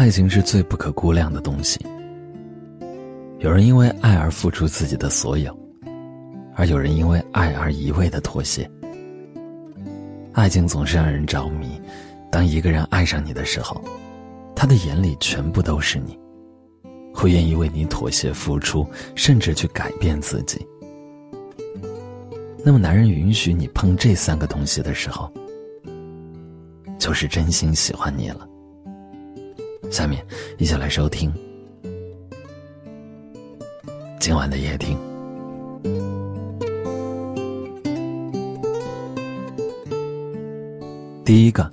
爱情是最不可估量的东西。有人因为爱而付出自己的所有，而有人因为爱而一味的妥协。爱情总是让人着迷，当一个人爱上你的时候，他的眼里全部都是你，会愿意为你妥协付出，甚至去改变自己。那么，男人允许你碰这三个东西的时候，就是真心喜欢你了。下面，一起来收听今晚的夜听。第一个，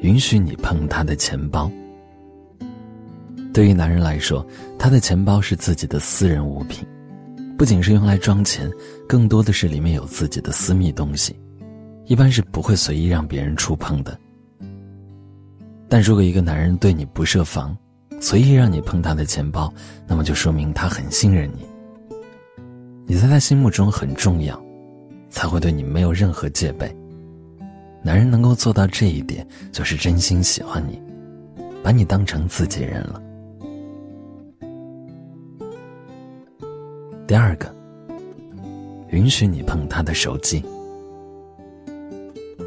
允许你碰他的钱包。对于男人来说，他的钱包是自己的私人物品。不仅是用来装钱，更多的是里面有自己的私密东西，一般是不会随意让别人触碰的。但如果一个男人对你不设防，随意让你碰他的钱包，那么就说明他很信任你，你在他心目中很重要，才会对你没有任何戒备。男人能够做到这一点，就是真心喜欢你，把你当成自己人了。第二个，允许你碰他的手机。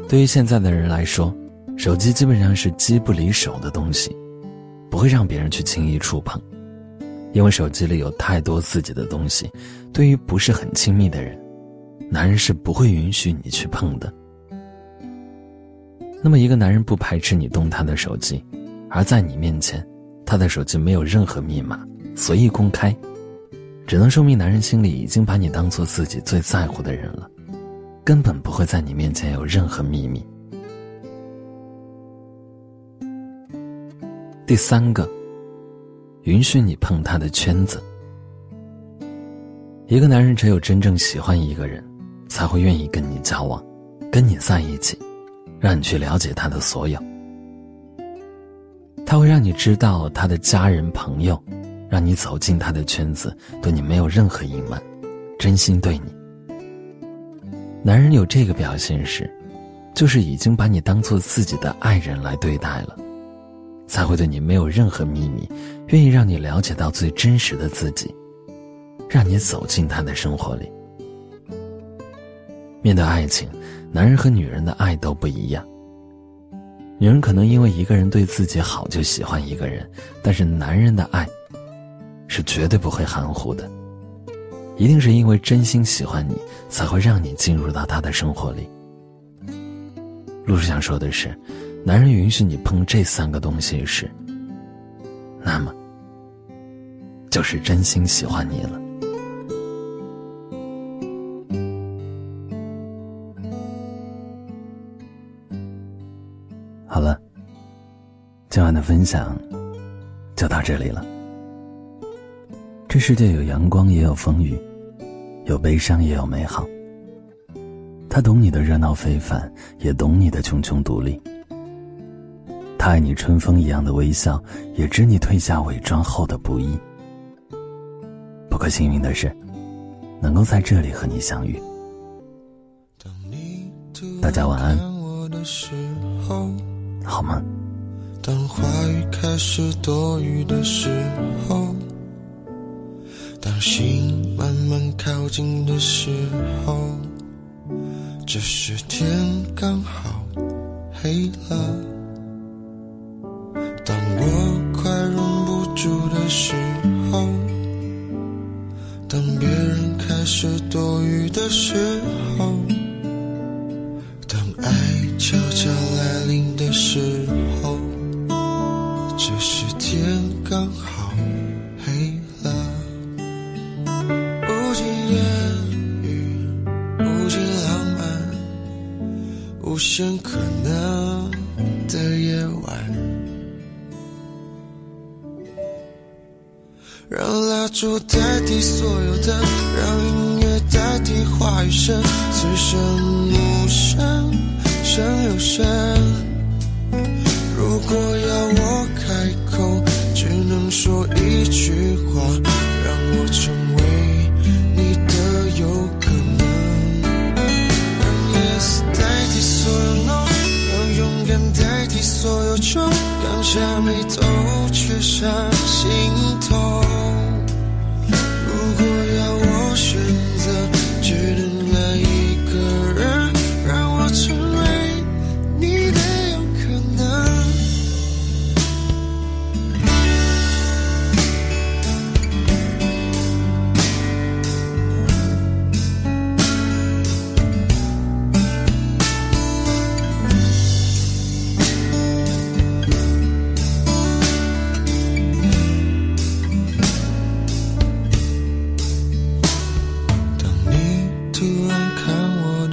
对于现在的人来说，手机基本上是机不离手的东西，不会让别人去轻易触碰，因为手机里有太多自己的东西。对于不是很亲密的人，男人是不会允许你去碰的。那么，一个男人不排斥你动他的手机，而在你面前，他的手机没有任何密码，随意公开。只能说明男人心里已经把你当做自己最在乎的人了，根本不会在你面前有任何秘密。第三个，允许你碰他的圈子。一个男人只有真正喜欢一个人，才会愿意跟你交往，跟你在一起，让你去了解他的所有。他会让你知道他的家人朋友。让你走进他的圈子，对你没有任何隐瞒，真心对你。男人有这个表现时，就是已经把你当做自己的爱人来对待了，才会对你没有任何秘密，愿意让你了解到最真实的自己，让你走进他的生活里。面对爱情，男人和女人的爱都不一样。女人可能因为一个人对自己好就喜欢一个人，但是男人的爱。是绝对不会含糊的，一定是因为真心喜欢你，才会让你进入到他的生活里。陆叔想说的是，男人允许你碰这三个东西时，那么就是真心喜欢你了。好了，今晚的分享就到这里了。这世界有阳光，也有风雨，有悲伤，也有美好。他懂你的热闹非凡，也懂你的茕茕独立。他爱你春风一样的微笑，也知你褪下伪装后的不易。不过幸运的是，能够在这里和你相遇。大家晚安，好吗？当话语开始多余的时候。当心慢慢靠近的时候，这时天刚好黑了。当我快忍不住的时候，当别人开始多余的时候，当爱悄悄来临的时候，这时天刚好黑了。无尽烟雨，无尽浪漫。无限可能的夜晚，让蜡烛代替所有的，让音乐代替话语声，此生无声胜有声。如果要我开口，只能说一句话，让我成为你的有可能。让 yes 代替所有 no，让勇敢代替所有穷。刚下眉头，却上心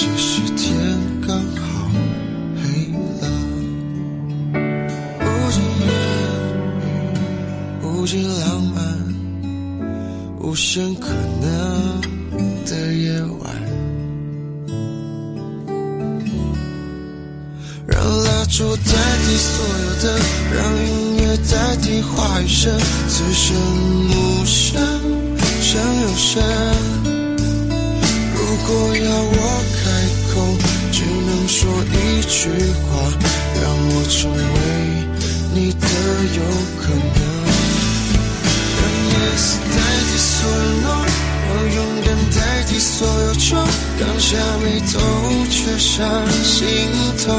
只是天刚好黑了。无尽言语，无尽浪漫，无限可能的夜晚。让蜡烛代替所有的，让音乐代替话语声，此生无声胜有声。如果要我，句话，让我成为你的有可能。让 yes 代替所有 no，让勇敢代替所有愁，刚下眉头却上心头。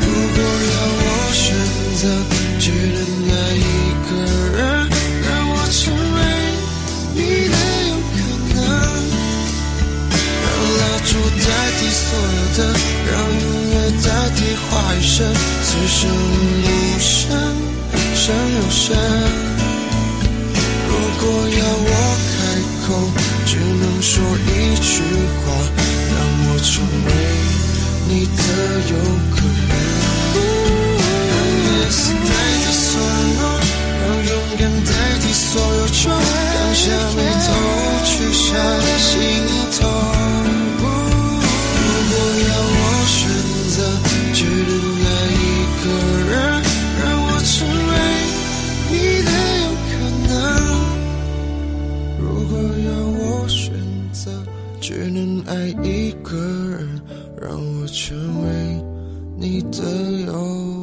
如果要我选择，代替所有的，让音乐代替话语声，此生无声胜有声。如果要我开口，只能说一句话，让我成为你的有为你的有可能。